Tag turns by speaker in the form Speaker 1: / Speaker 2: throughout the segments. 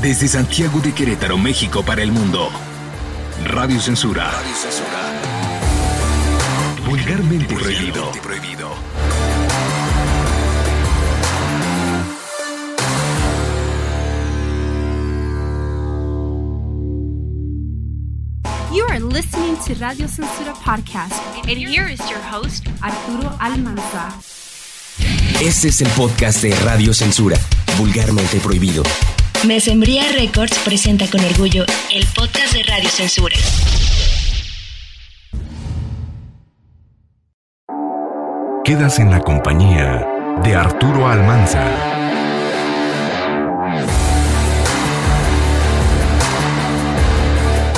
Speaker 1: Desde Santiago de Querétaro, México para el mundo. Radio Censura. Radio Censura. Vulgarmente prohibido. prohibido.
Speaker 2: You are listening to Radio Censura Podcast. And here is your host, Arturo Almanza.
Speaker 1: Este es el podcast de Radio Censura, vulgarmente prohibido.
Speaker 3: Mesembría Records presenta con orgullo el podcast de Radio Censura.
Speaker 1: Quedas en la compañía de Arturo Almanza.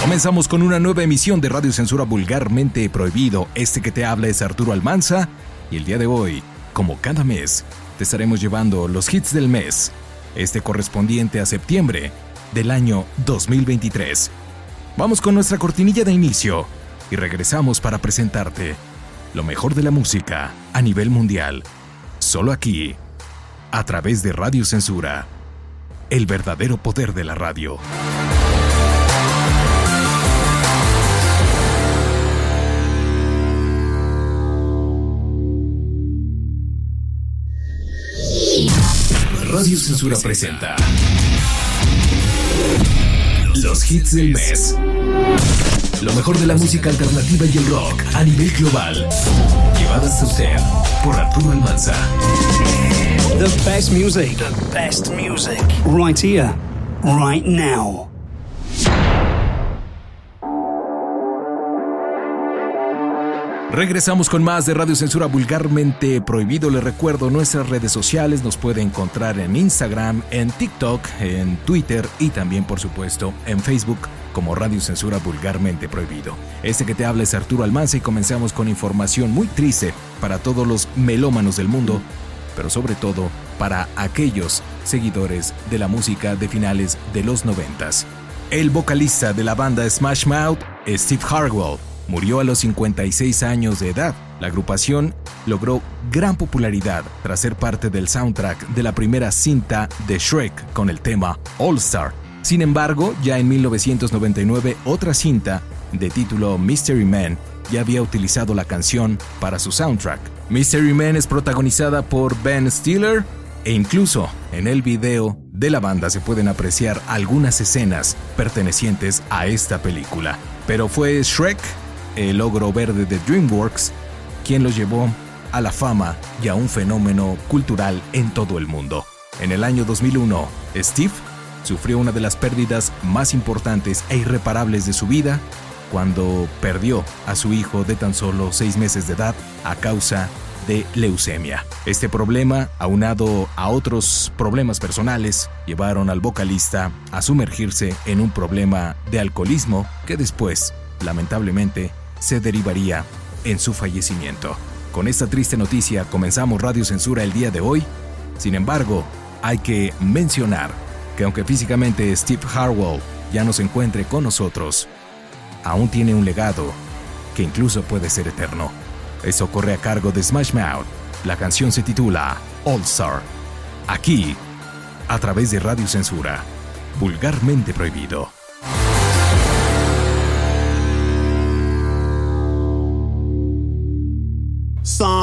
Speaker 1: Comenzamos con una nueva emisión de Radio Censura Vulgarmente Prohibido. Este que te habla es Arturo Almanza y el día de hoy, como cada mes, te estaremos llevando los hits del mes este correspondiente a septiembre del año 2023. Vamos con nuestra cortinilla de inicio y regresamos para presentarte lo mejor de la música a nivel mundial, solo aquí, a través de Radio Censura, el verdadero poder de la radio. Radio Censura presenta Los hits del mes. Lo mejor de la música alternativa y el rock a nivel global. Llevadas a usted por Arturo Almanza.
Speaker 4: The best music. The best music. Right here. Right now.
Speaker 1: Regresamos con más de Radio Censura Vulgarmente Prohibido. Les recuerdo nuestras redes sociales. Nos puede encontrar en Instagram, en TikTok, en Twitter y también, por supuesto, en Facebook como Radio Censura Vulgarmente Prohibido. Este que te habla es Arturo Almanza y comenzamos con información muy triste para todos los melómanos del mundo, pero sobre todo para aquellos seguidores de la música de finales de los noventas. El vocalista de la banda Smash Mouth, Steve Harwell, murió a los 56 años de edad. La agrupación logró gran popularidad tras ser parte del soundtrack de la primera cinta de Shrek con el tema All Star. Sin embargo, ya en 1999 otra cinta de título Mystery Man ya había utilizado la canción para su soundtrack. Mystery Man es protagonizada por Ben Stiller e incluso en el video de la banda se pueden apreciar algunas escenas pertenecientes a esta película. Pero fue Shrek el logro verde de DreamWorks, quien lo llevó a la fama y a un fenómeno cultural en todo el mundo. En el año 2001, Steve sufrió una de las pérdidas más importantes e irreparables de su vida cuando perdió a su hijo de tan solo seis meses de edad a causa de leucemia. Este problema, aunado a otros problemas personales, llevaron al vocalista a sumergirse en un problema de alcoholismo que después, lamentablemente, se derivaría en su fallecimiento. Con esta triste noticia comenzamos Radio Censura el día de hoy. Sin embargo, hay que mencionar que aunque físicamente Steve Harwell ya no se encuentre con nosotros, aún tiene un legado que incluso puede ser eterno. Eso corre a cargo de Smash Mouth. La canción se titula All Star. Aquí, a través de Radio Censura, vulgarmente prohibido.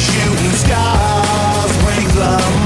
Speaker 5: shooting stars when you glow.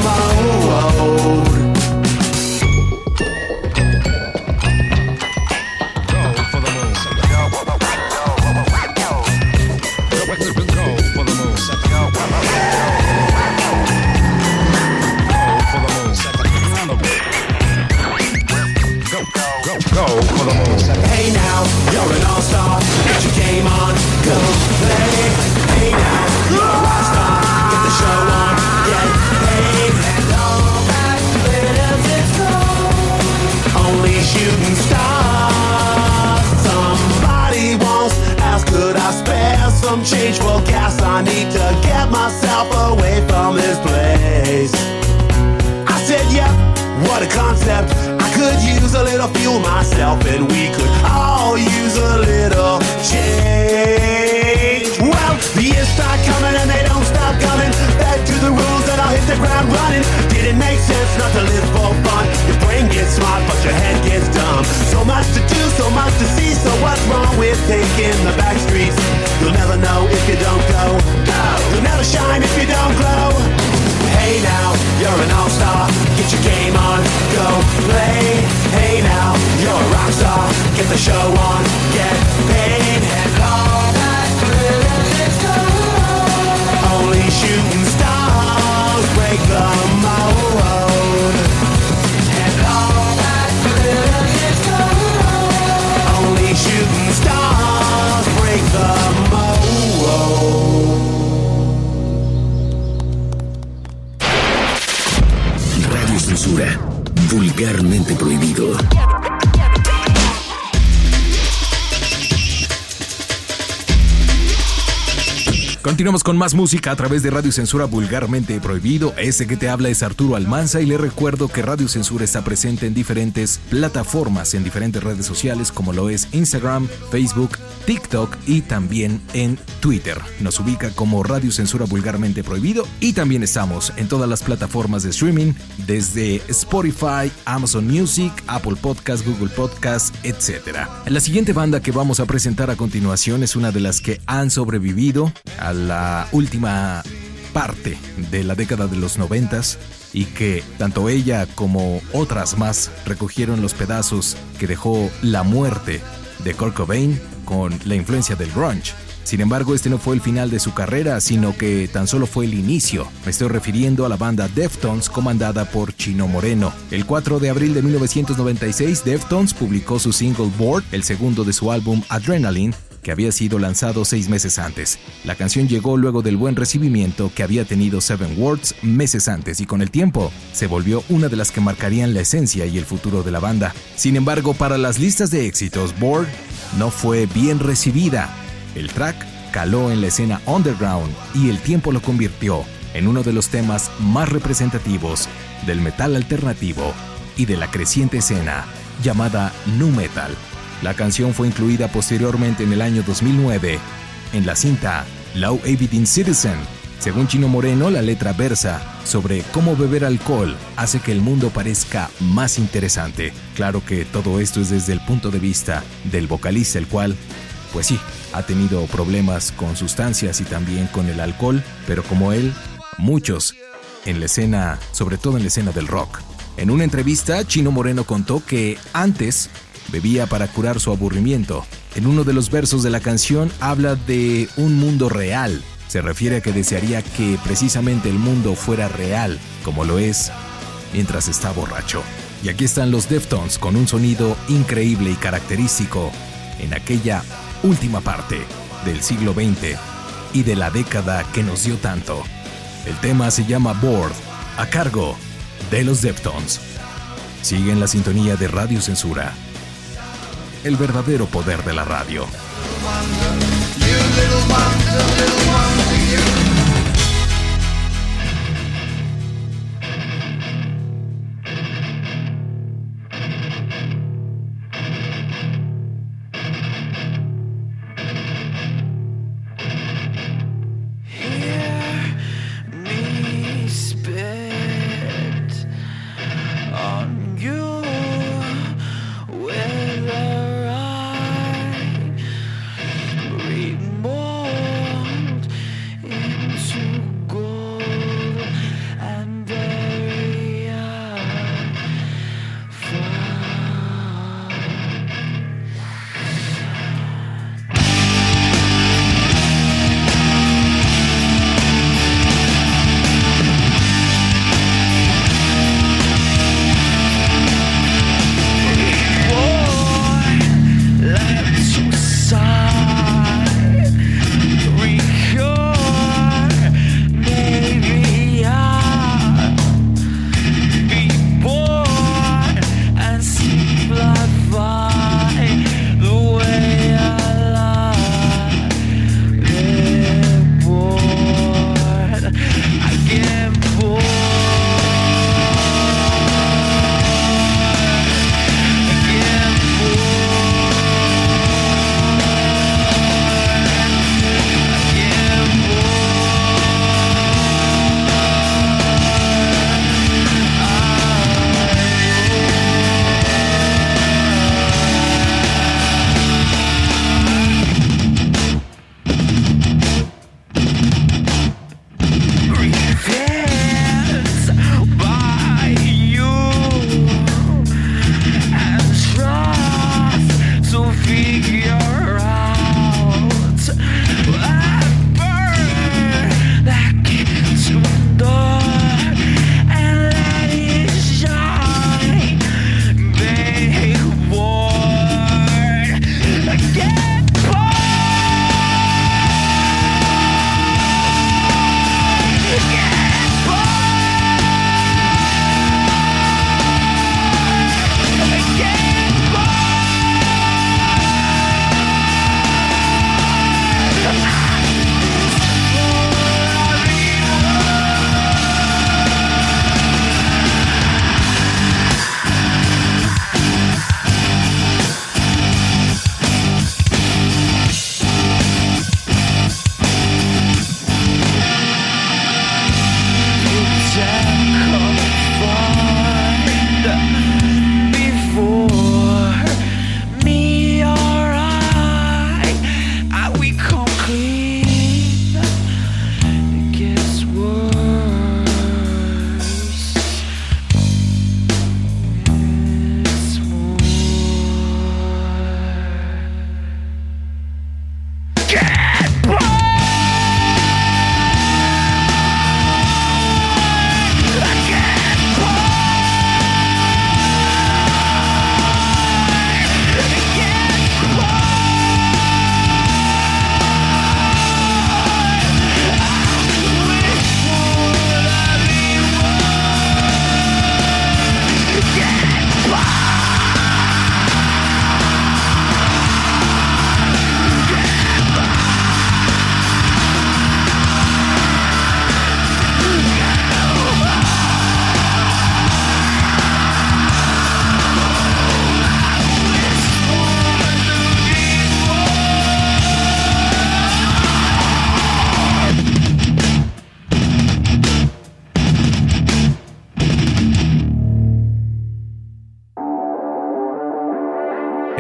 Speaker 5: Concept. I could use a little fuel myself, and we could all use a little change. Well, the years start coming and they don't stop coming. Back to the rules and I'll hit the ground running. Didn't make sense not to live for fun. Your brain gets smart, but your head gets dumb. So much to do, so much to see. So what's wrong with taking the back streets? You'll never know if you don't go. You'll never shine if you don't glow. Hey now, you're an all-star. Get your game on, go play. Hey now, you're a rock star. Get the show on, get paid. And all that glitters is gold. Only shooting stars break the mold.
Speaker 1: Continuamos con más música a través de Radio Censura Vulgarmente Prohibido. Ese que te habla es Arturo Almanza y le recuerdo que Radio Censura está presente en diferentes plataformas, en diferentes redes sociales como lo es Instagram, Facebook, TikTok y también en Twitter. Nos ubica como Radio Censura Vulgarmente Prohibido y también estamos en todas las plataformas de streaming desde Spotify, Amazon Music, Apple Podcast, Google Podcast, etc. La siguiente banda que vamos a presentar a continuación es una de las que han sobrevivido a la última parte de la década de los noventas y que tanto ella como otras más recogieron los pedazos que dejó la muerte de Kurt Cobain con la influencia del grunge. Sin embargo, este no fue el final de su carrera, sino que tan solo fue el inicio. Me estoy refiriendo a la banda Deftones comandada por Chino Moreno. El 4 de abril de 1996, Deftones publicó su single Board, el segundo de su álbum Adrenaline, que había sido lanzado seis meses antes. La canción llegó luego del buen recibimiento que había tenido Seven Words meses antes y con el tiempo se volvió una de las que marcarían la esencia y el futuro de la banda. Sin embargo, para las listas de éxitos, Board no fue bien recibida. El track caló en la escena underground y el tiempo lo convirtió en uno de los temas más representativos del metal alternativo y de la creciente escena llamada nu metal. La canción fue incluida posteriormente en el año 2009 en la cinta Low Abiding Citizen. Según Chino Moreno, la letra versa sobre cómo beber alcohol hace que el mundo parezca más interesante. Claro que todo esto es desde el punto de vista del vocalista, el cual, pues sí, ha tenido problemas con sustancias y también con el alcohol, pero como él, muchos en la escena, sobre todo en la escena del rock. En una entrevista, Chino Moreno contó que antes bebía para curar su aburrimiento. En uno de los versos de la canción habla de un mundo real. Se refiere a que desearía que precisamente el mundo fuera real, como lo es mientras está borracho. Y aquí están los Deftones con un sonido increíble y característico en aquella última parte del siglo XX y de la década que nos dio tanto. El tema se llama Board, a cargo de los Deftones. Sigue en la sintonía de Radio Censura el verdadero poder de la radio.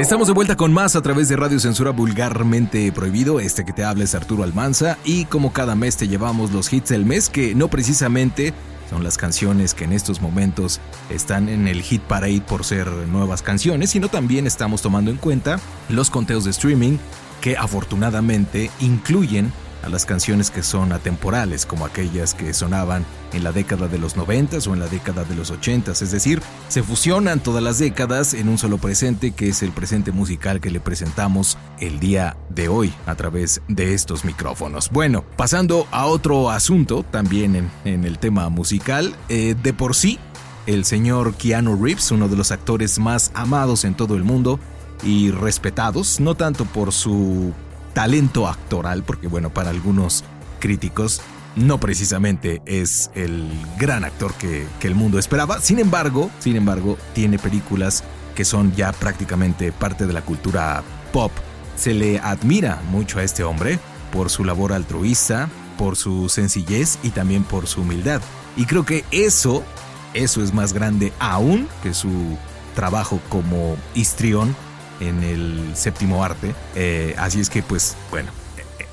Speaker 1: Estamos de vuelta con más a través de Radio Censura Vulgarmente Prohibido. Este que te habla es Arturo Almanza y como cada mes te llevamos los hits del mes que no precisamente son las canciones que en estos momentos están en el hit parade por ser nuevas canciones, sino también estamos tomando en cuenta los conteos de streaming que afortunadamente incluyen a las canciones que son atemporales, como aquellas que sonaban en la década de los 90 o en la década de los 80, es decir, se fusionan todas las décadas en un solo presente que es el presente musical que le presentamos el día de hoy a través de estos micrófonos. Bueno, pasando a otro asunto también en, el tema musical, eh, de por sí, el señor Keanu Reeves, uno de los actores más amados en todo el mundo, y respetados, no tanto por su talento actoral, porque bueno, para algunos críticos, no precisamente es el gran actor que, que, el mundo esperaba. Sin embargo, sin embargo, tiene películas que son ya prácticamente parte de la cultura pop. Se le admira mucho a este hombre por su labor altruista, por su sencillez y también por su humildad. Y creo que eso, eso es más grande aún que su trabajo como histrión en el séptimo arte. Eh, así es que, pues, bueno,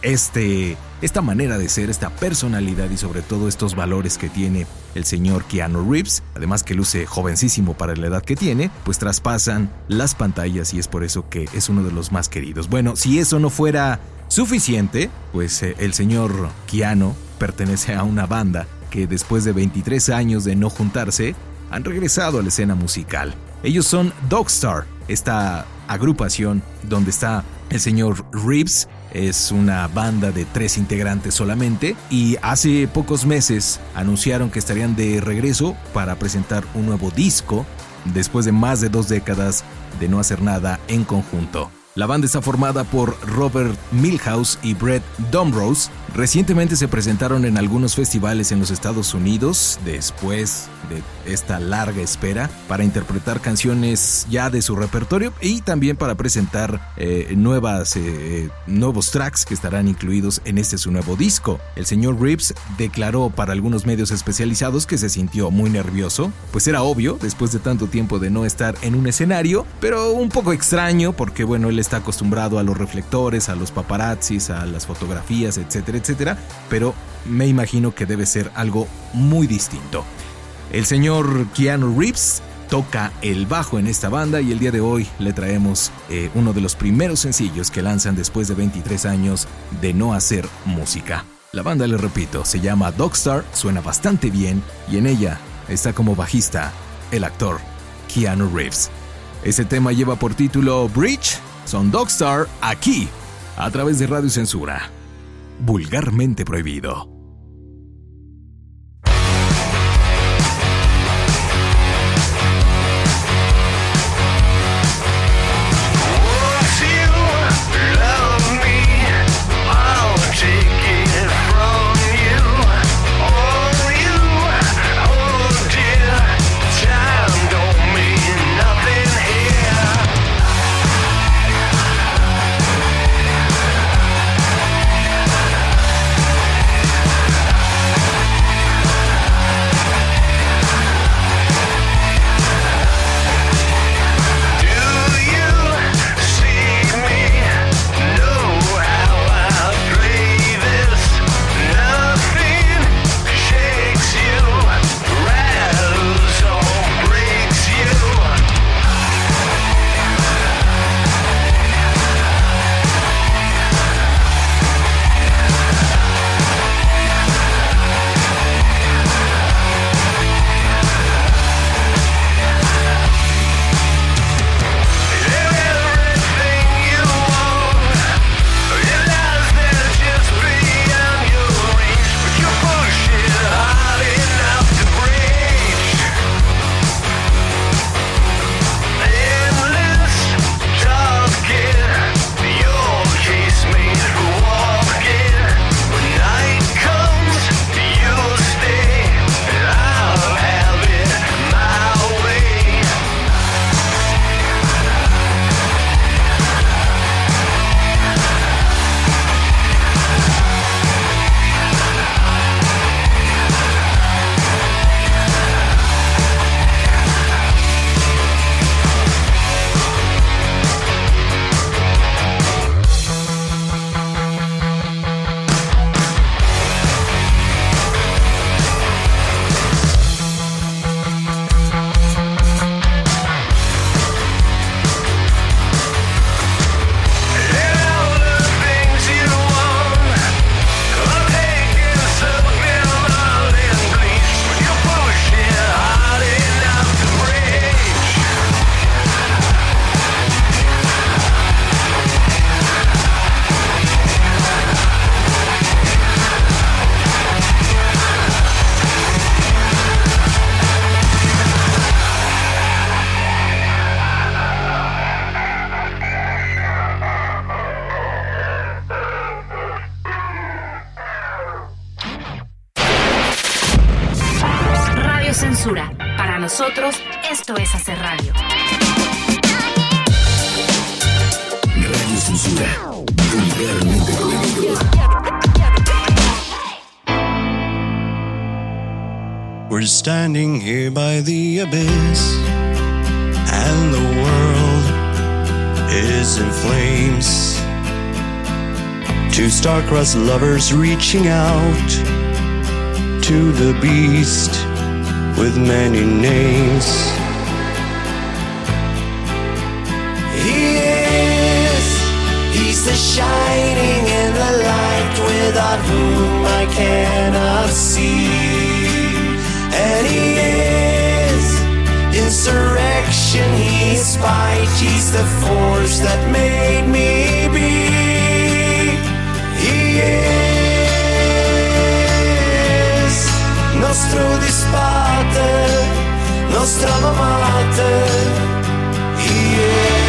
Speaker 1: este, esta manera de ser, esta personalidad y sobre todo estos valores que tiene el señor Keanu Reeves, además que luce jovencísimo para la edad que tiene, pues traspasan las pantallas y es por eso que es uno de los más queridos. Bueno, si eso no fuera suficiente, pues eh, el señor Keanu pertenece a una banda que después de 23 años de no juntarse, han regresado a la escena musical. Ellos son Dogstar, esta agrupación donde está el señor Reeves, es una banda de tres integrantes solamente y hace pocos meses anunciaron que estarían de regreso para presentar un nuevo disco después de más de dos décadas de no hacer nada en conjunto. La banda está formada por Robert Milhouse y Brett Domrose. Recientemente se presentaron en algunos festivales en los Estados Unidos después de esta larga espera para interpretar canciones ya de su repertorio y también para presentar eh, nuevas, eh, nuevos tracks que estarán incluidos en este su nuevo disco. El señor Reeves declaró para algunos medios especializados que se sintió muy nervioso, pues era obvio después de tanto tiempo de no estar en un escenario, pero un poco extraño porque bueno, él está acostumbrado a los reflectores, a los paparazzis, a las fotografías, etcétera, etcétera, pero me imagino que debe ser algo muy distinto. El señor Keanu Reeves toca el bajo en esta banda y el día de hoy le traemos eh, uno de los primeros sencillos que lanzan después de 23 años de no hacer música. La banda, le repito, se llama Dogstar, suena bastante bien y en ella está como bajista el actor Keanu Reeves. Ese tema lleva por título Bridge son Dogstar aquí, a través de Radio Censura. Vulgarmente prohibido.
Speaker 4: across lovers reaching out to the beast with many names. He is, he's the shining in the light without whom I cannot see. And he is insurrection, he's
Speaker 6: spite, he's the force that made me be. dies nostro disparte nostra
Speaker 7: mamate yeah.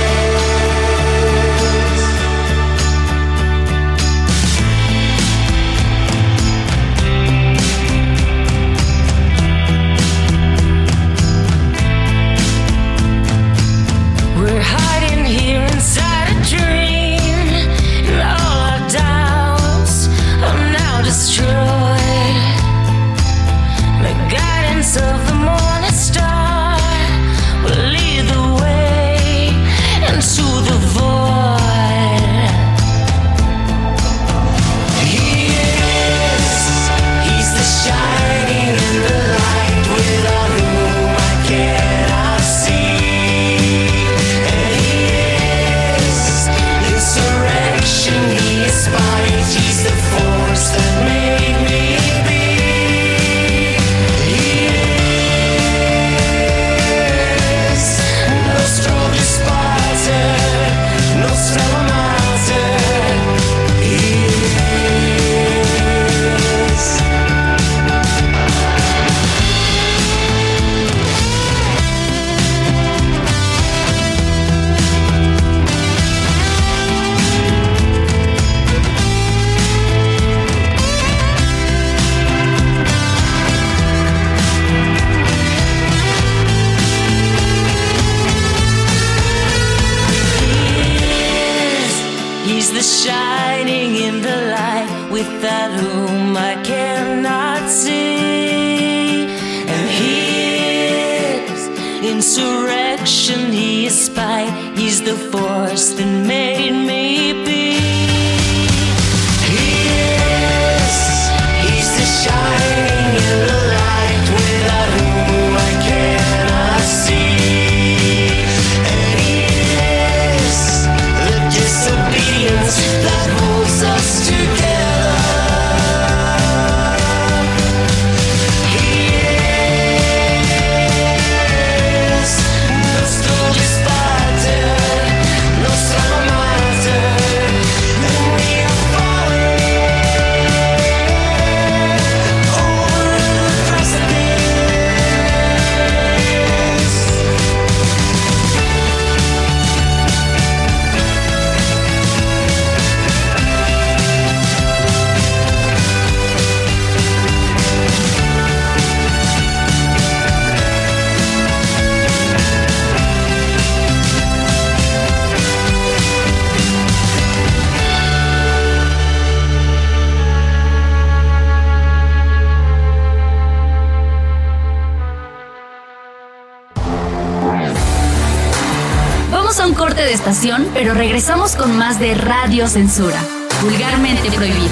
Speaker 7: Regresamos con más de Radio Censura, vulgarmente prohibido.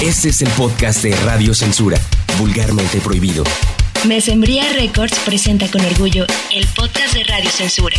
Speaker 8: Este es el podcast de Radio Censura, vulgarmente prohibido.
Speaker 7: Mesembría Records presenta con orgullo el podcast de Radio Censura.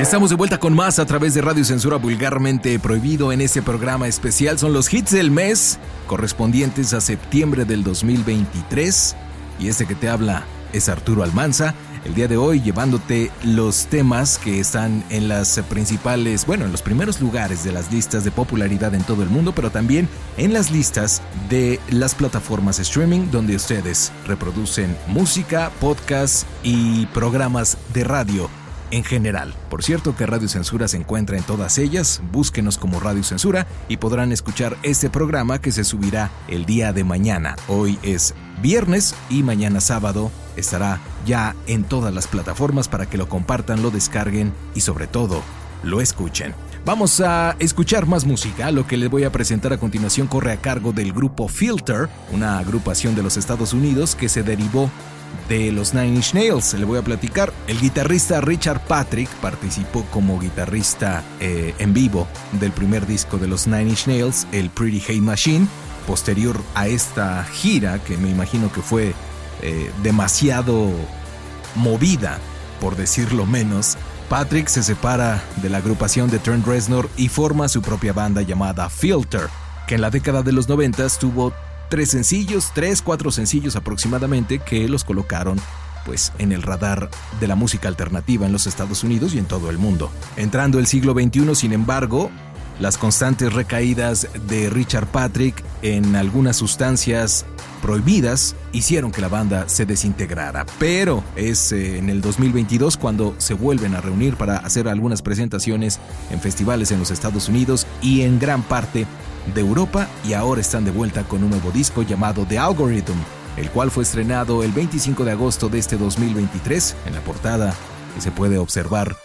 Speaker 1: Estamos de vuelta con más a través de Radio Censura Vulgarmente Prohibido. En este programa especial son los hits del mes correspondientes a septiembre del 2023. Y este que te habla es Arturo Almanza. El día de hoy llevándote los temas que están en las principales, bueno, en los primeros lugares de las listas de popularidad en todo el mundo, pero también en las listas de las plataformas streaming donde ustedes reproducen música, podcasts y programas de radio en general. Por cierto que Radio Censura se encuentra en todas ellas, búsquenos como Radio Censura y podrán escuchar este programa que se subirá el día de mañana. Hoy es viernes y mañana sábado estará ya en todas las plataformas para que lo compartan, lo descarguen y sobre todo lo escuchen. Vamos a escuchar más música. Lo que les voy a presentar a continuación corre a cargo del grupo Filter, una agrupación de los Estados Unidos que se derivó de los Nine Inch Nails. Le voy a platicar. El guitarrista Richard Patrick participó como guitarrista eh, en vivo del primer disco de los Nine Inch Nails, el Pretty Hate Machine. Posterior a esta gira, que me imagino que fue eh, demasiado movida, por decirlo menos, Patrick se separa de la agrupación de Trent Reznor y forma su propia banda llamada Filter, que en la década de los 90 tuvo tres sencillos, tres, cuatro sencillos aproximadamente que los colocaron pues en el radar de la música alternativa en los Estados Unidos y en todo el mundo. Entrando el siglo XXI, sin embargo, las constantes recaídas de Richard Patrick en algunas sustancias prohibidas hicieron que la banda se desintegrara. Pero es eh, en el 2022 cuando se vuelven a reunir para hacer algunas presentaciones en festivales en los Estados Unidos y en gran parte de Europa y ahora están de vuelta con un nuevo disco llamado The Algorithm, el cual fue estrenado el 25 de agosto de este 2023. En la portada se puede observar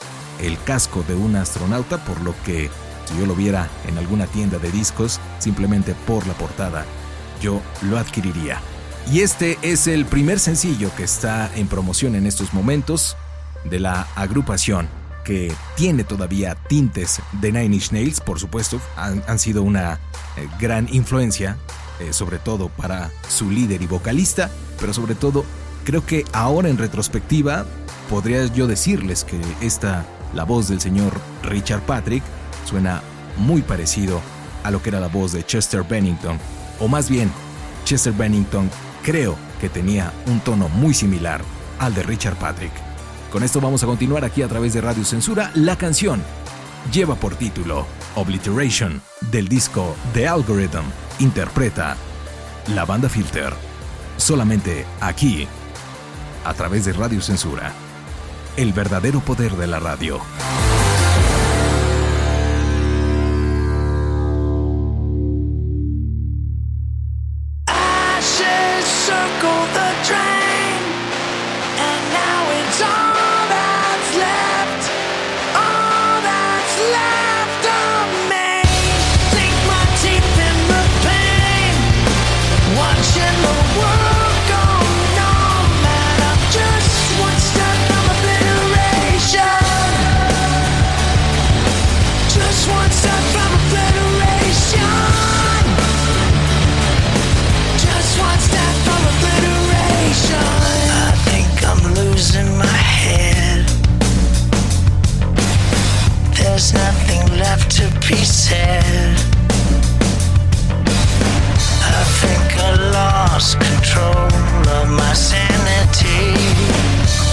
Speaker 1: el casco de un astronauta, por lo que si yo lo viera en alguna tienda de discos, simplemente por la portada, yo lo adquiriría. Y este es el primer sencillo que está en promoción en estos momentos de la agrupación que tiene todavía tintes de Nine Inch Nails, por supuesto, han, sido una eh, gran influencia, eh, sobre todo para su líder y vocalista, pero sobre todo creo que ahora en retrospectiva podría yo decirles que esta, la voz del señor Richard Patrick, suena muy parecido a lo que era la voz de Chester Bennington, o más bien, Chester Bennington creo que tenía un tono muy similar al de Richard Patrick. Con esto vamos a continuar aquí a través de Radio Censura. La canción lleva por título Obliteration del disco The Algorithm. Interpreta la banda Filter. Solamente aquí, a través de Radio Censura. El verdadero poder de la radio.
Speaker 7: to pieces. I think I lost control of my sanity.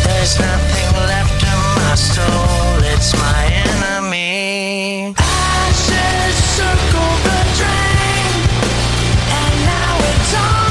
Speaker 7: There's nothing left of my soul, it's my enemy. Ashes circle the drain, and now it's on.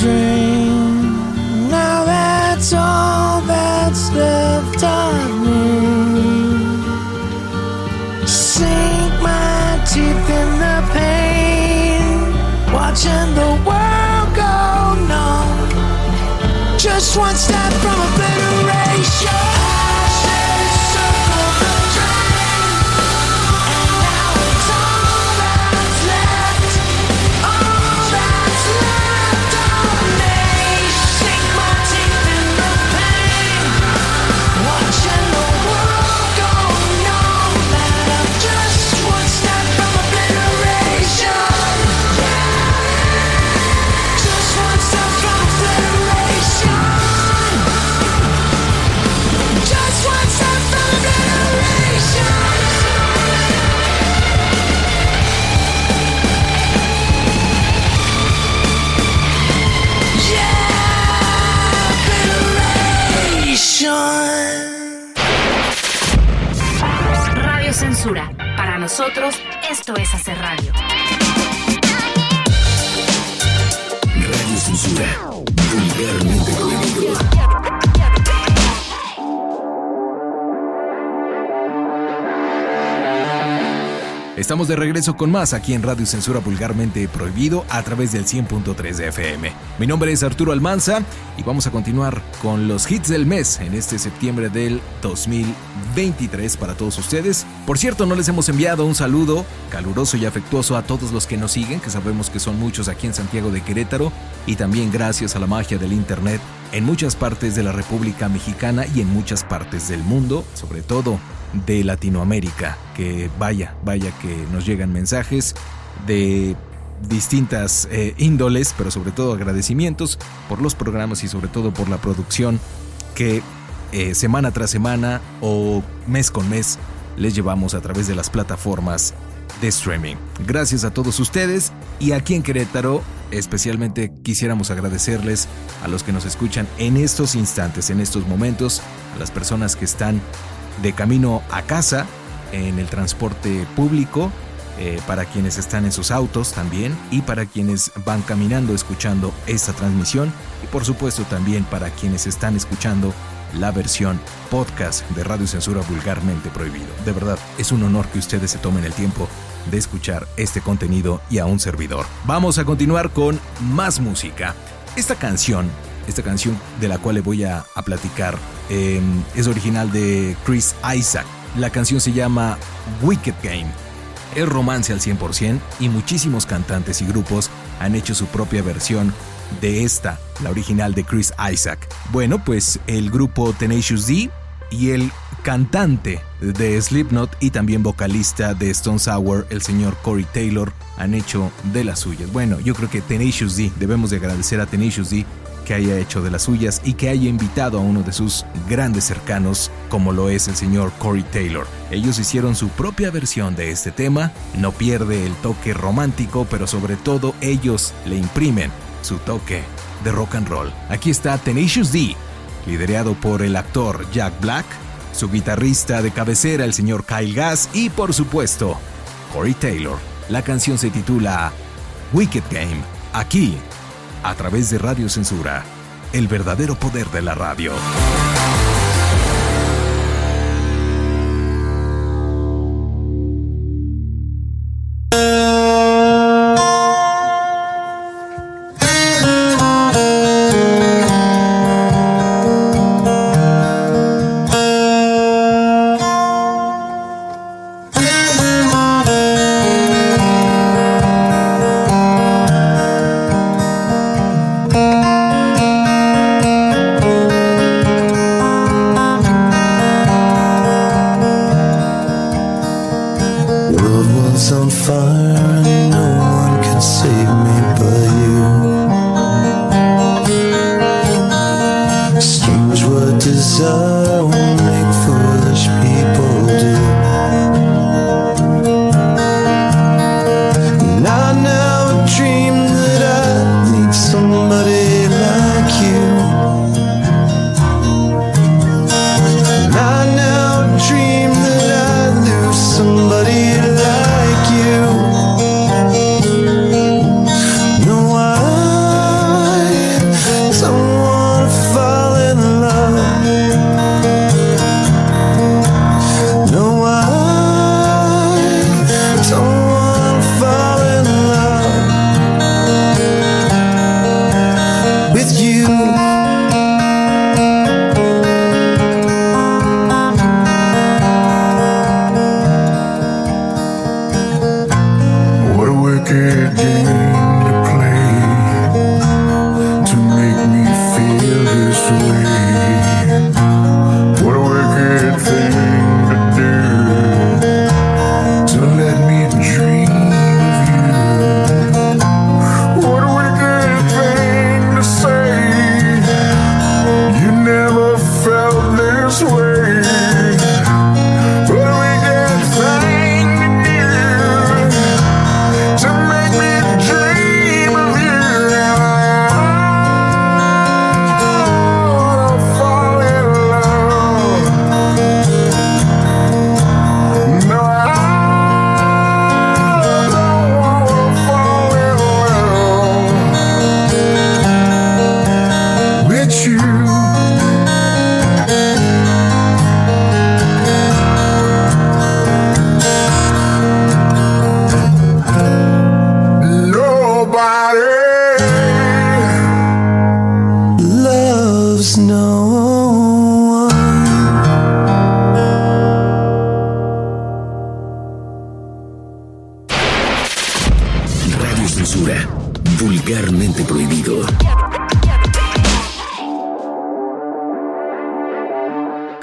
Speaker 7: Drain. Now that's all that's left of me. Sink my teeth in the pain, watching the world go numb. Just one step from obliteration.
Speaker 3: Esto es hacer. Radio
Speaker 1: Estamos de regreso con más aquí en Radio Censura Vulgarmente Prohibido a través del 100.3 de FM. Mi nombre es Arturo Almanza y vamos a continuar con los hits del mes en este septiembre del 2023 para todos ustedes. Por cierto, no les hemos enviado un saludo caluroso y afectuoso a todos los que nos siguen, que sabemos que son muchos aquí en Santiago de Querétaro y también gracias a la magia del Internet en muchas partes de la República Mexicana y en muchas partes del mundo, sobre todo de Latinoamérica, que vaya, vaya que nos llegan mensajes de distintas eh, índoles, pero sobre todo agradecimientos por los programas y sobre todo por la producción que eh, semana tras semana o mes con mes les llevamos a través de las plataformas de streaming. Gracias a todos ustedes y aquí en Querétaro especialmente quisiéramos agradecerles a los que nos escuchan en estos instantes, en estos momentos, a las personas que están de camino a casa, en el transporte público, eh, para quienes están en sus autos también y para quienes van caminando escuchando esta transmisión y por supuesto también para quienes están escuchando la versión podcast de Radio Censura Vulgarmente Prohibido. De verdad, es un honor que ustedes se tomen el tiempo de escuchar este contenido y a un servidor. Vamos a continuar con más música. Esta canción, esta canción de la cual le voy a, platicar, eh, es original de Chris Isaac. La canción se llama Wicked Game. Es romance al 100% y muchísimos cantantes y grupos han hecho su propia versión de esta, la original de Chris Isaac. Bueno, pues el grupo Tenacious D y el cantante de Slipknot y también vocalista de Stone Sour, el señor Corey Taylor, han hecho de las suyas. Bueno, yo creo que Tenacious D, debemos de agradecer a Tenacious D que haya hecho de las suyas y que haya invitado a uno de sus grandes cercanos, como lo es el señor Corey Taylor. Ellos hicieron su propia versión de este tema, no pierde el toque romántico, pero sobre todo ellos le imprimen su toque de rock and roll. Aquí está Tenacious D, liderado por el actor Jack Black, su guitarrista de cabecera el señor Kyle Gass y por supuesto Corey Taylor. La canción se titula Wicked Game, aquí a través de Radio Censura, el verdadero poder de la radio.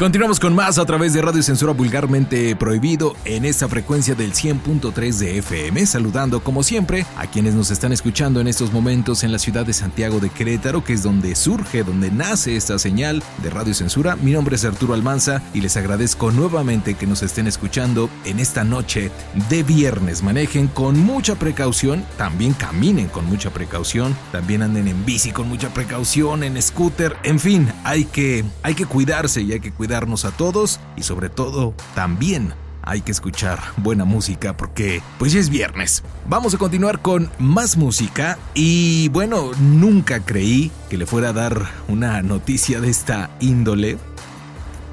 Speaker 1: Continuamos con más a través de Radio Censura Vulgarmente Prohibido en esta frecuencia del 100.3 de FM, saludando como siempre a quienes nos están escuchando en estos momentos en la ciudad de Santiago de Querétaro, que es donde surge, donde nace esta señal de Radio Censura. Mi nombre es Arturo Almanza y les agradezco nuevamente que nos estén escuchando en esta noche de viernes. Manejen con mucha precaución, también caminen con mucha precaución, también anden en bici con mucha precaución, en scooter, en fin, hay que, hay que cuidarse y hay que cuidarse a todos y sobre todo también hay que escuchar buena música porque pues ya es viernes. Vamos a continuar con más música y bueno, nunca creí que le fuera a dar una noticia de esta índole.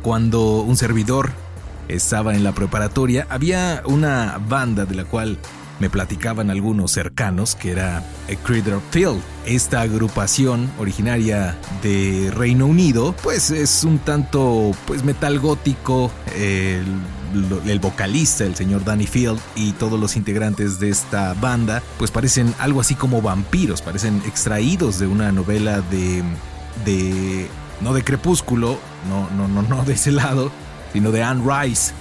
Speaker 1: Cuando un servidor estaba en la preparatoria, había una banda de la cual me platicaban algunos cercanos que era Creeder Field. Esta agrupación originaria de Reino Unido, pues es un tanto pues metal gótico. El, el vocalista, el señor Danny Field y todos los integrantes de esta banda, pues parecen algo así como vampiros, parecen extraídos de una novela de de no de Crepúsculo, no no no no de ese lado, sino de Anne Rice,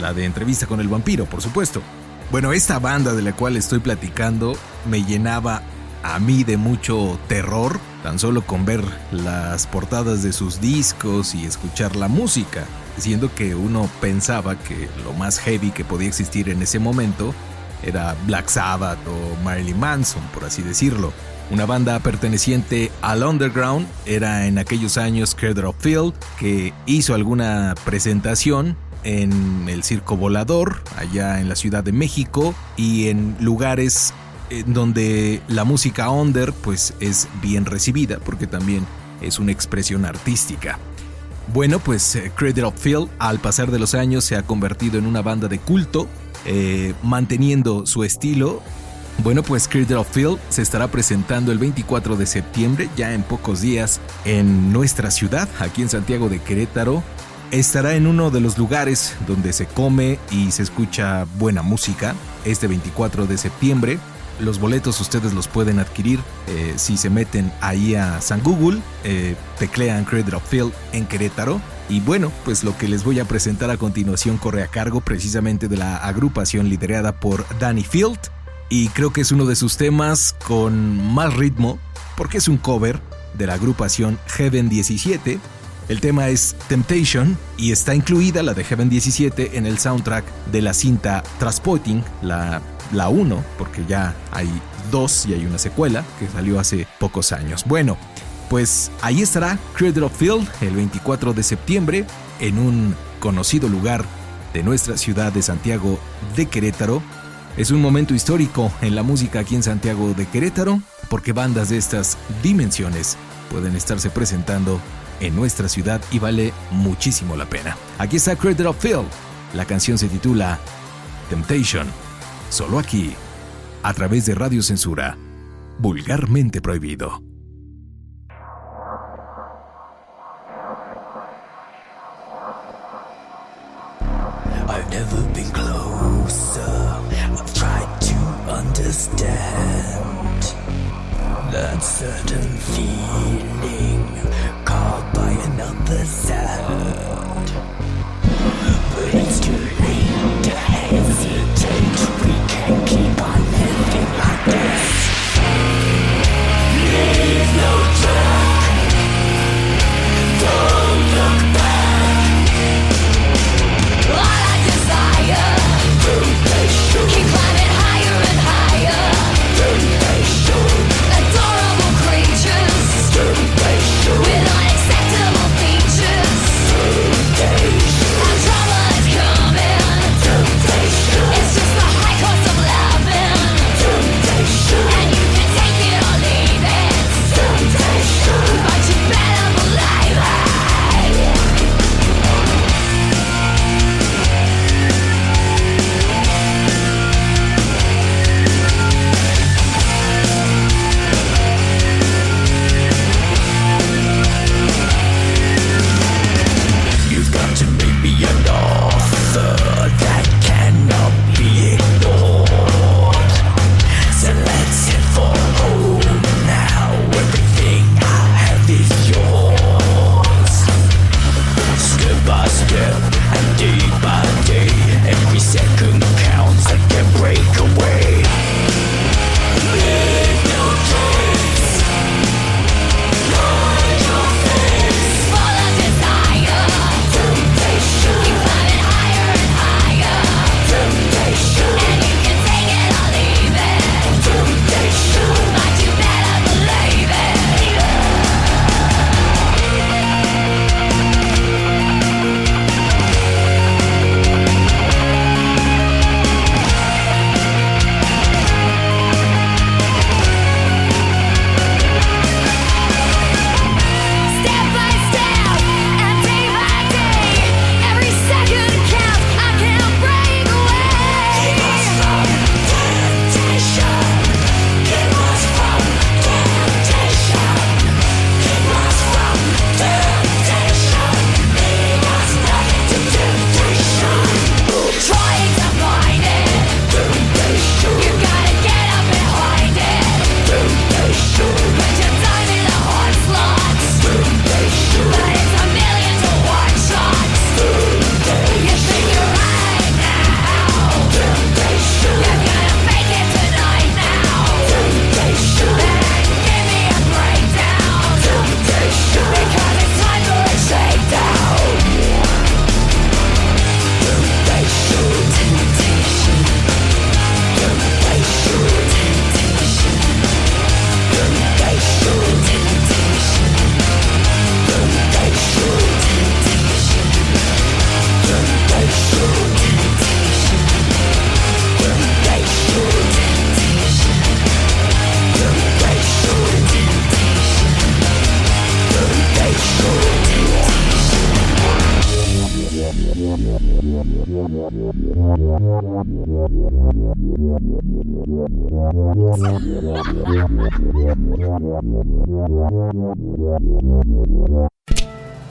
Speaker 1: la de entrevista con el vampiro, por supuesto. Bueno, esta banda de la cual estoy platicando me llenaba a mí de mucho terror, tan solo con ver las portadas de sus discos y escuchar la música, siendo que uno pensaba que lo más heavy que podía existir en ese momento era Black Sabbath o Marilyn Manson, por así decirlo. Una banda perteneciente al underground era en aquellos años Cradle of Field, que hizo alguna presentación en el Circo Volador, allá en la Ciudad de México, y en lugares en donde la música under pues es bien recibida, porque también es una expresión artística. Bueno, pues eh, Cradle of Field al pasar de los años se ha convertido en una banda de culto, eh, manteniendo su estilo. Bueno, pues Cradle of Field se estará presentando el 24 de septiembre, ya en pocos días, en nuestra ciudad, aquí en Santiago de Querétaro, estará en uno de los lugares donde se come y se escucha buena música este 24 de septiembre. Los boletos ustedes los pueden adquirir eh, si se meten ahí a San Google, eh, teclean Credit of Field en Querétaro. Y bueno, pues lo que les voy a presentar a continuación corre a cargo precisamente de la agrupación liderada por Danny Field. Y creo que es uno de sus temas con más ritmo, porque es un cover de la agrupación Heaven 17, el tema es Temptation y está incluida la de Heaven 17 en el soundtrack de la cinta Transporting, la, la 1, porque ya hay dos y hay una secuela que salió hace pocos años. Bueno, pues ahí estará Cradle of Field el 24 de septiembre en un conocido lugar de nuestra ciudad de Santiago de Querétaro. Es un momento histórico en la música aquí en Santiago de Querétaro porque bandas de estas dimensiones pueden estarse presentando en nuestra ciudad y vale muchísimo la pena. Aquí está Cradle of Field. La canción se titula Temptation. Solo aquí, a través de Radio Censura, vulgarmente prohibido.
Speaker 7: I've never been closer. I've tried to understand that certain feeling another sound. But it's too late to hesitate. We can't keep on living like this. Leave no track.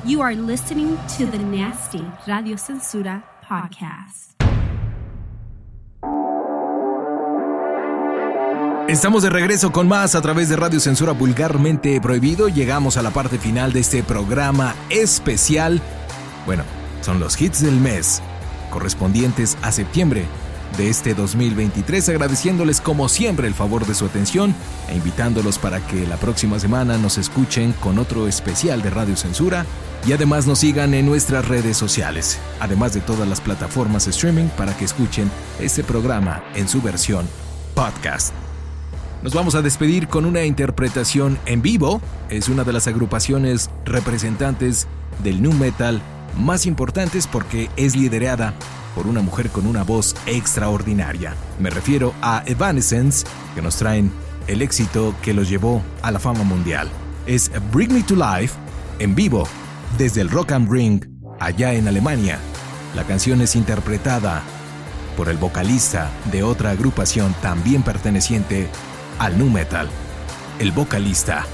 Speaker 2: You are listening to the Nasty Radio Censura podcast.
Speaker 1: Estamos de regreso con más a través de Radio Censura Vulgarmente Prohibido. Llegamos a la parte final de este programa especial. Bueno, son los hits del mes, correspondientes a septiembre de este 2023, agradeciéndoles como siempre el favor de su atención e invitándolos para que la próxima semana nos escuchen con otro especial de Radio Censura y además nos sigan en nuestras redes sociales, además de todas las plataformas de streaming para que escuchen este programa en su versión podcast. Nos vamos a despedir con una interpretación en vivo. Es una de las agrupaciones representantes del nu metal más importantes porque es liderada por una mujer con una voz extraordinaria. Me refiero a Evanescence, que nos traen el éxito que los llevó a la fama mundial. Es Bring Me to Life en vivo desde el Rock am Ring allá en Alemania. La canción es interpretada por el vocalista de otra agrupación también perteneciente al nu metal, el vocalista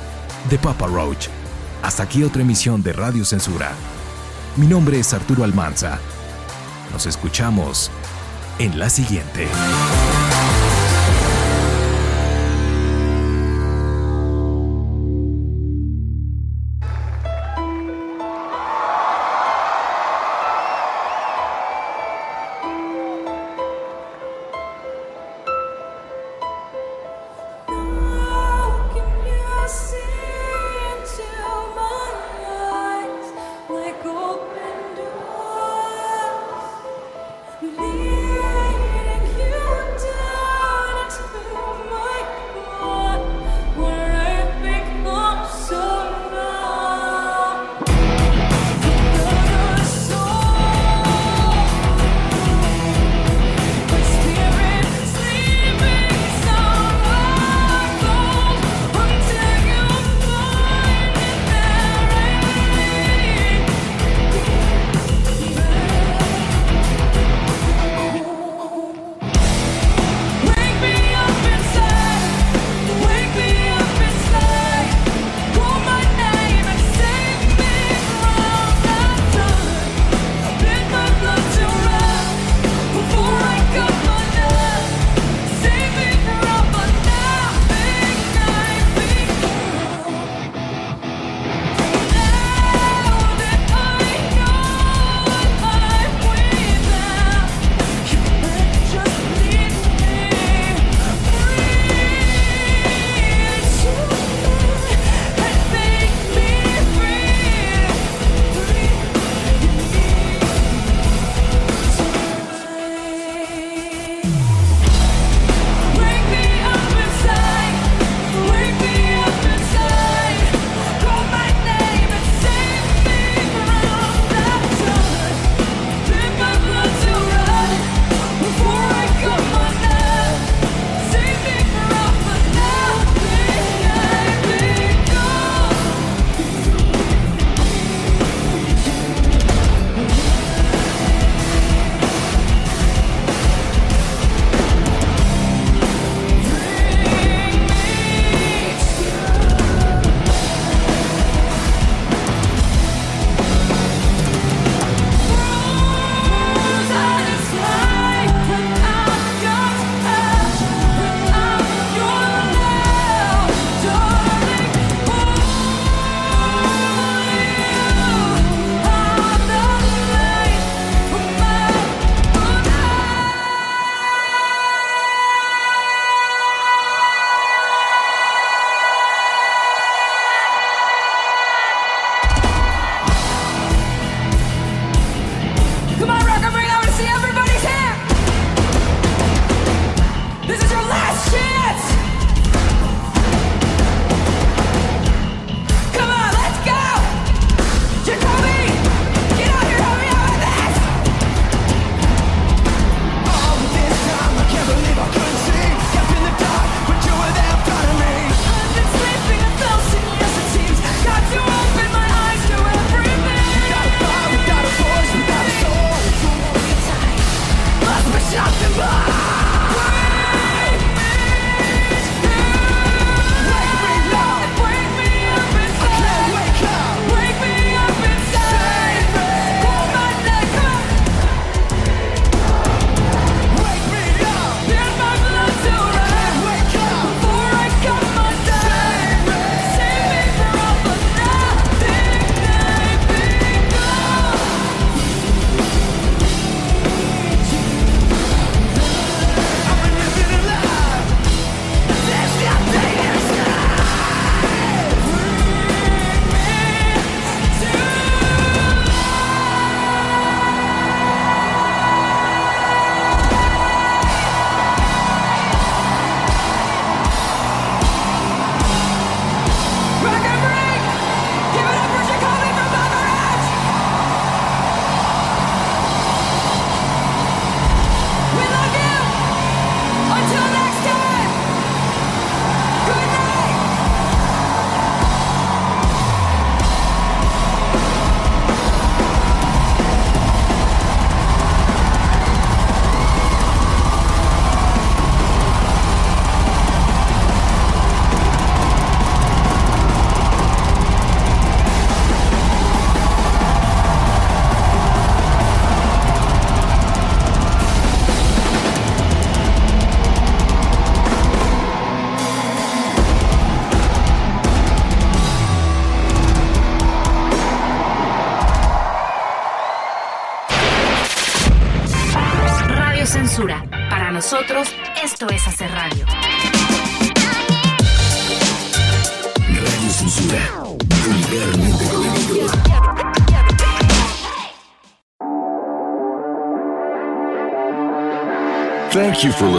Speaker 1: de Papa Roach. Hasta aquí otra emisión de Radio Censura. Mi nombre es Arturo Almanza. Nos escuchamos en la siguiente.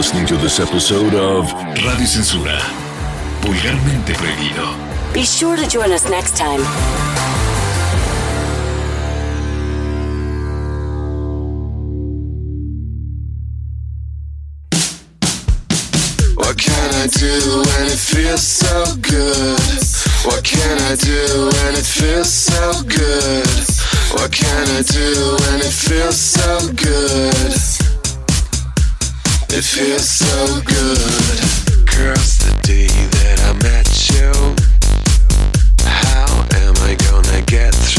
Speaker 8: listening to this episode of Radio Censura, Vulgarmente Prohibido.
Speaker 9: Be sure to join us next time.
Speaker 10: I do when it feels so good? What can I do when it feels so good? What can I do when it feels so good? It feels so good. The day that I met you. How am I gonna get through?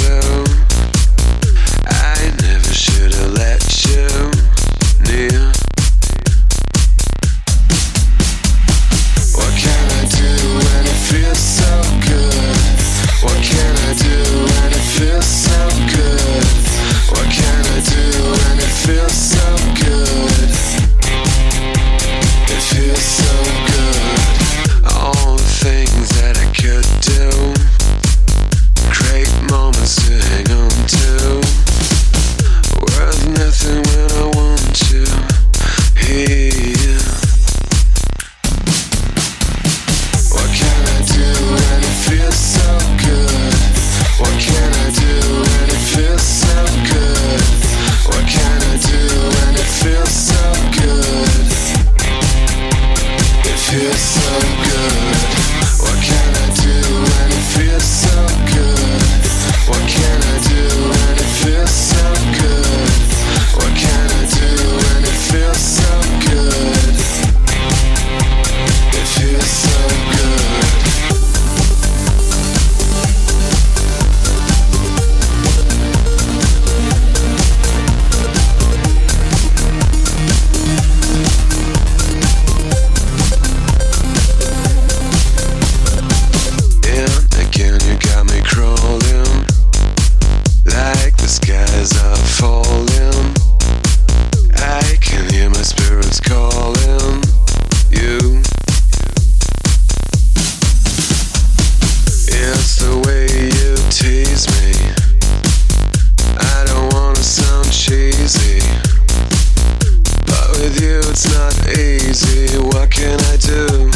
Speaker 10: not easy, what can I do?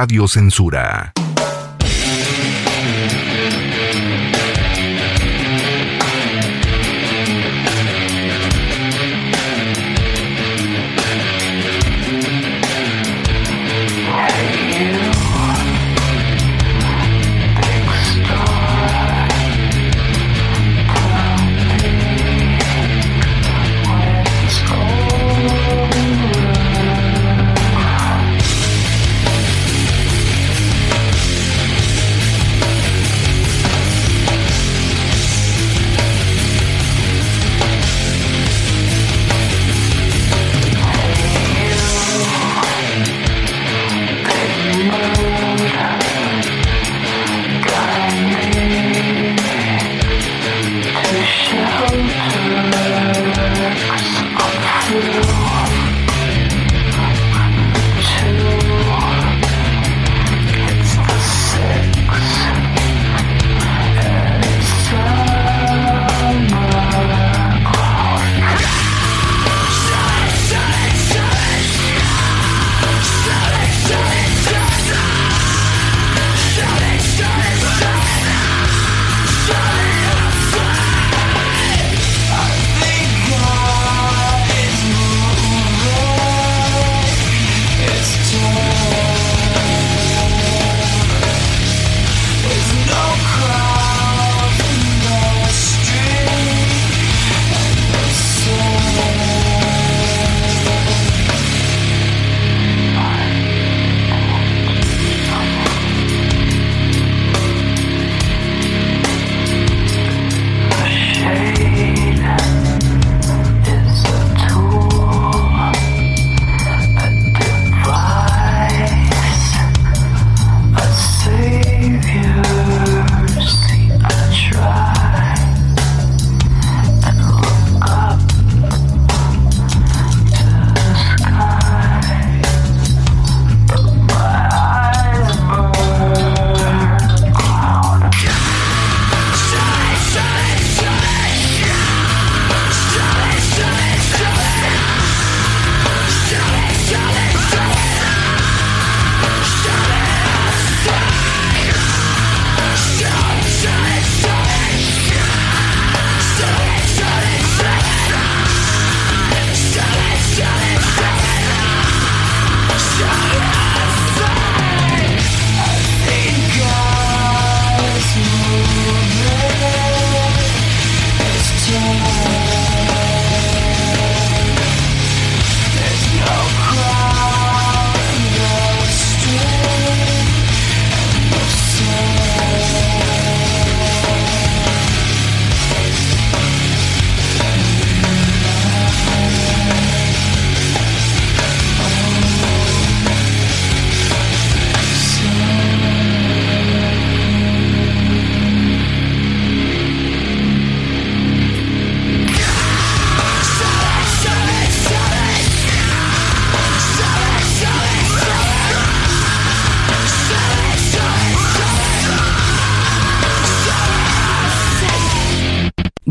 Speaker 7: Radio Censura.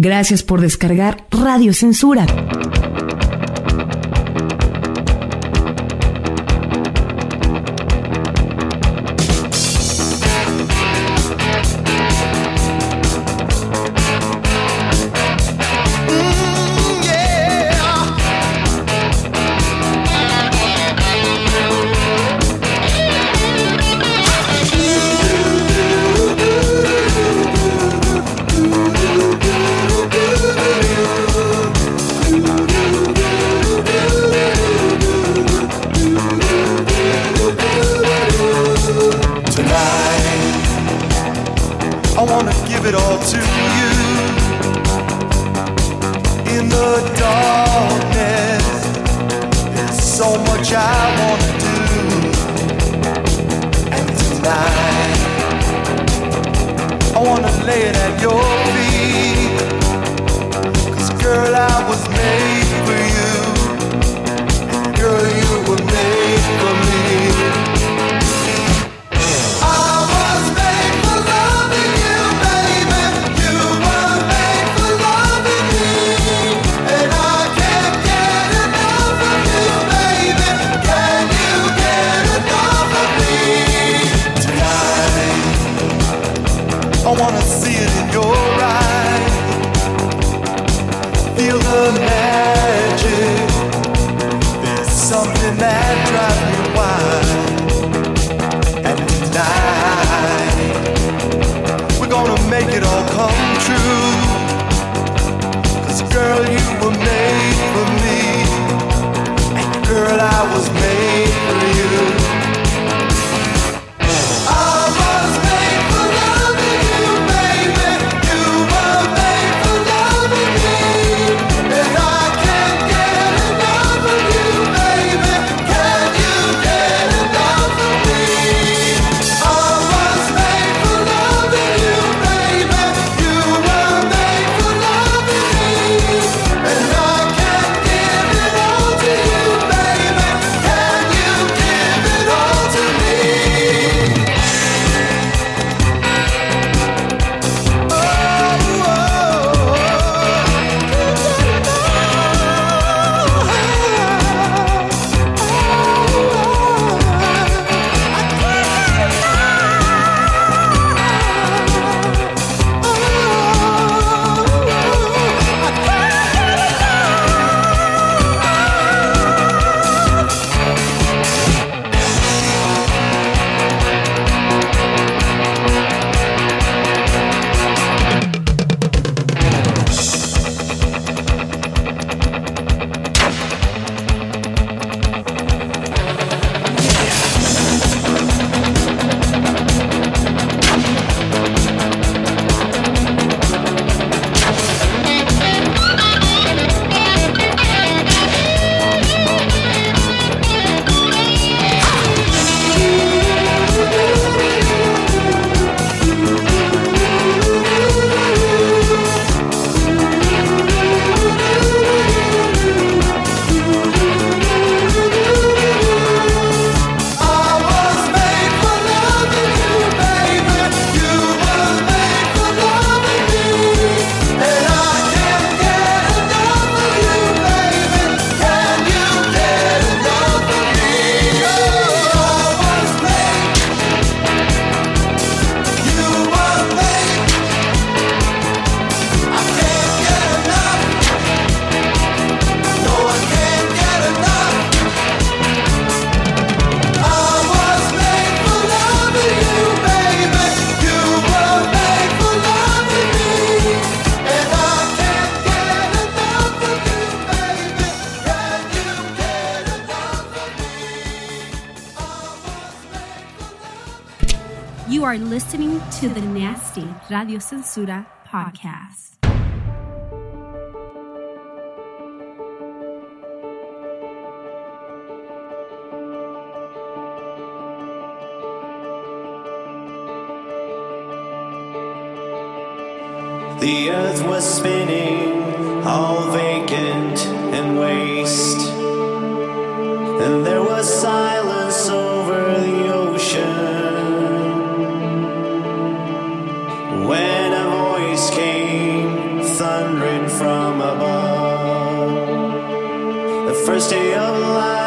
Speaker 11: Gracias por descargar Radio Censura.
Speaker 2: Radio Censura podcast.
Speaker 5: The earth was spinning. from above. The first day of life.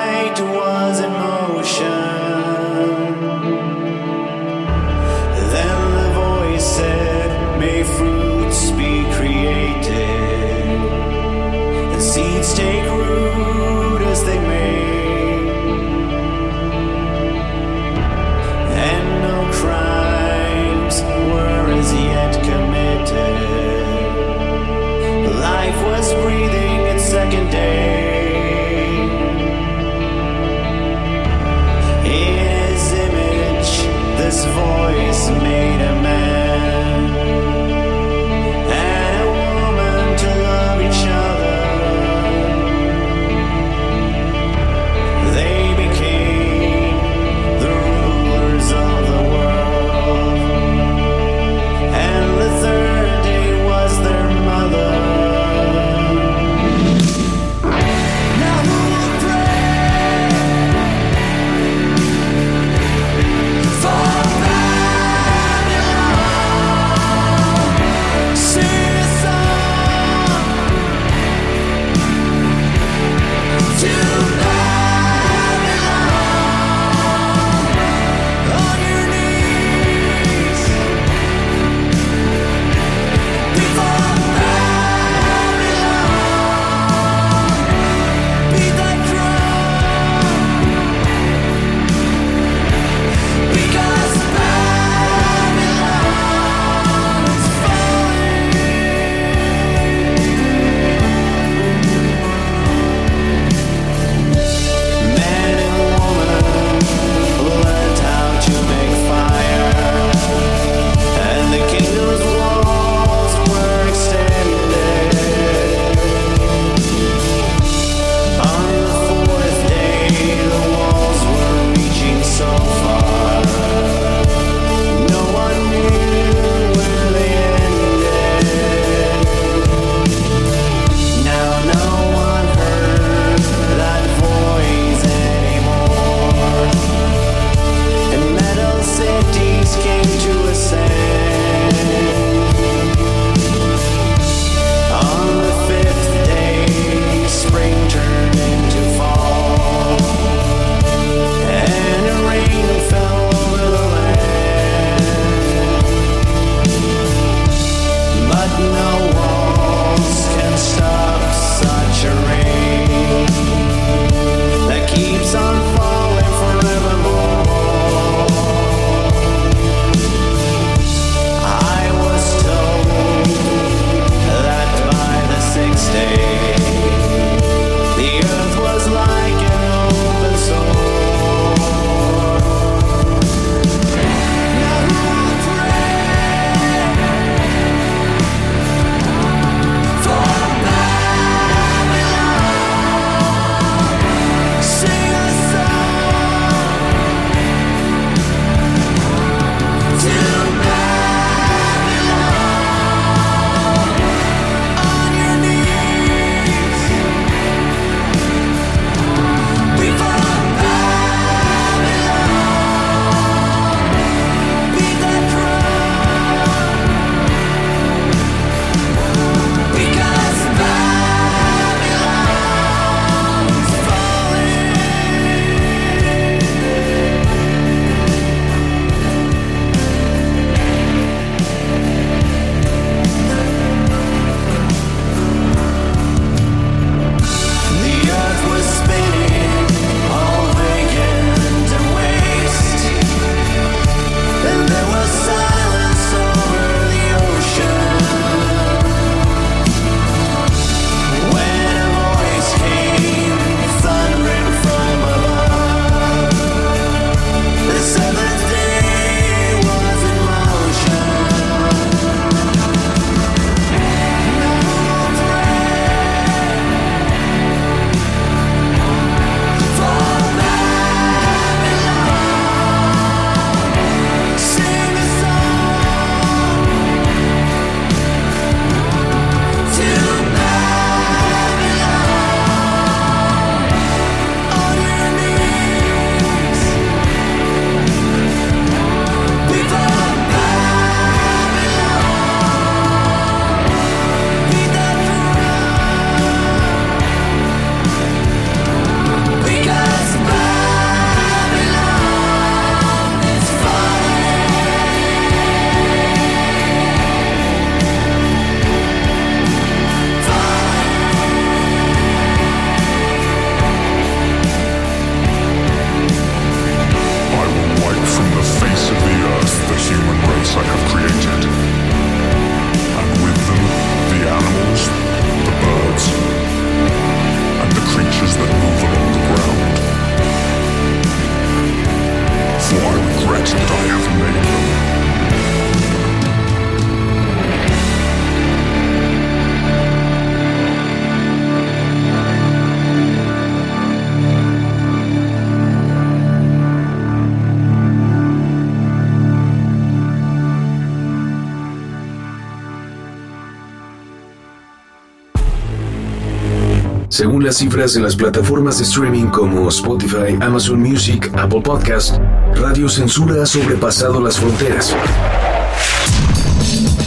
Speaker 8: Las cifras de las plataformas de streaming como Spotify, Amazon Music, Apple Podcast, Radio Censura ha sobrepasado las fronteras,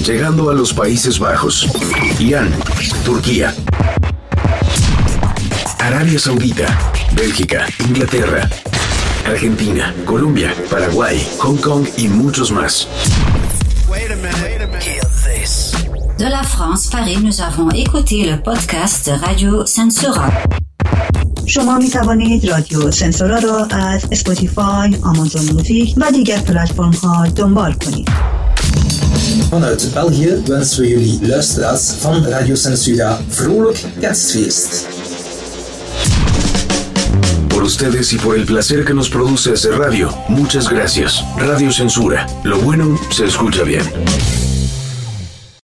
Speaker 8: llegando a los Países Bajos, Irán, Turquía, Arabia Saudita, Bélgica, Inglaterra, Argentina, Colombia, Paraguay, Hong Kong y muchos más
Speaker 12: De la France, Paris, nous avons écouté le podcast de Radio Censura.
Speaker 13: شما می توانید رادیو سنسورا را از اسپاتیفای، آمازون موزیک و دیگر پلتفرم ها دنبال کنید.
Speaker 14: Vanuit België wensen we jullie luisteraars van Radio Censura vrolijk kerstfeest.
Speaker 8: Por ustedes y por el placer que nos produce hacer radio, muchas gracias. Radio Censura. Lo bueno se escucha bien.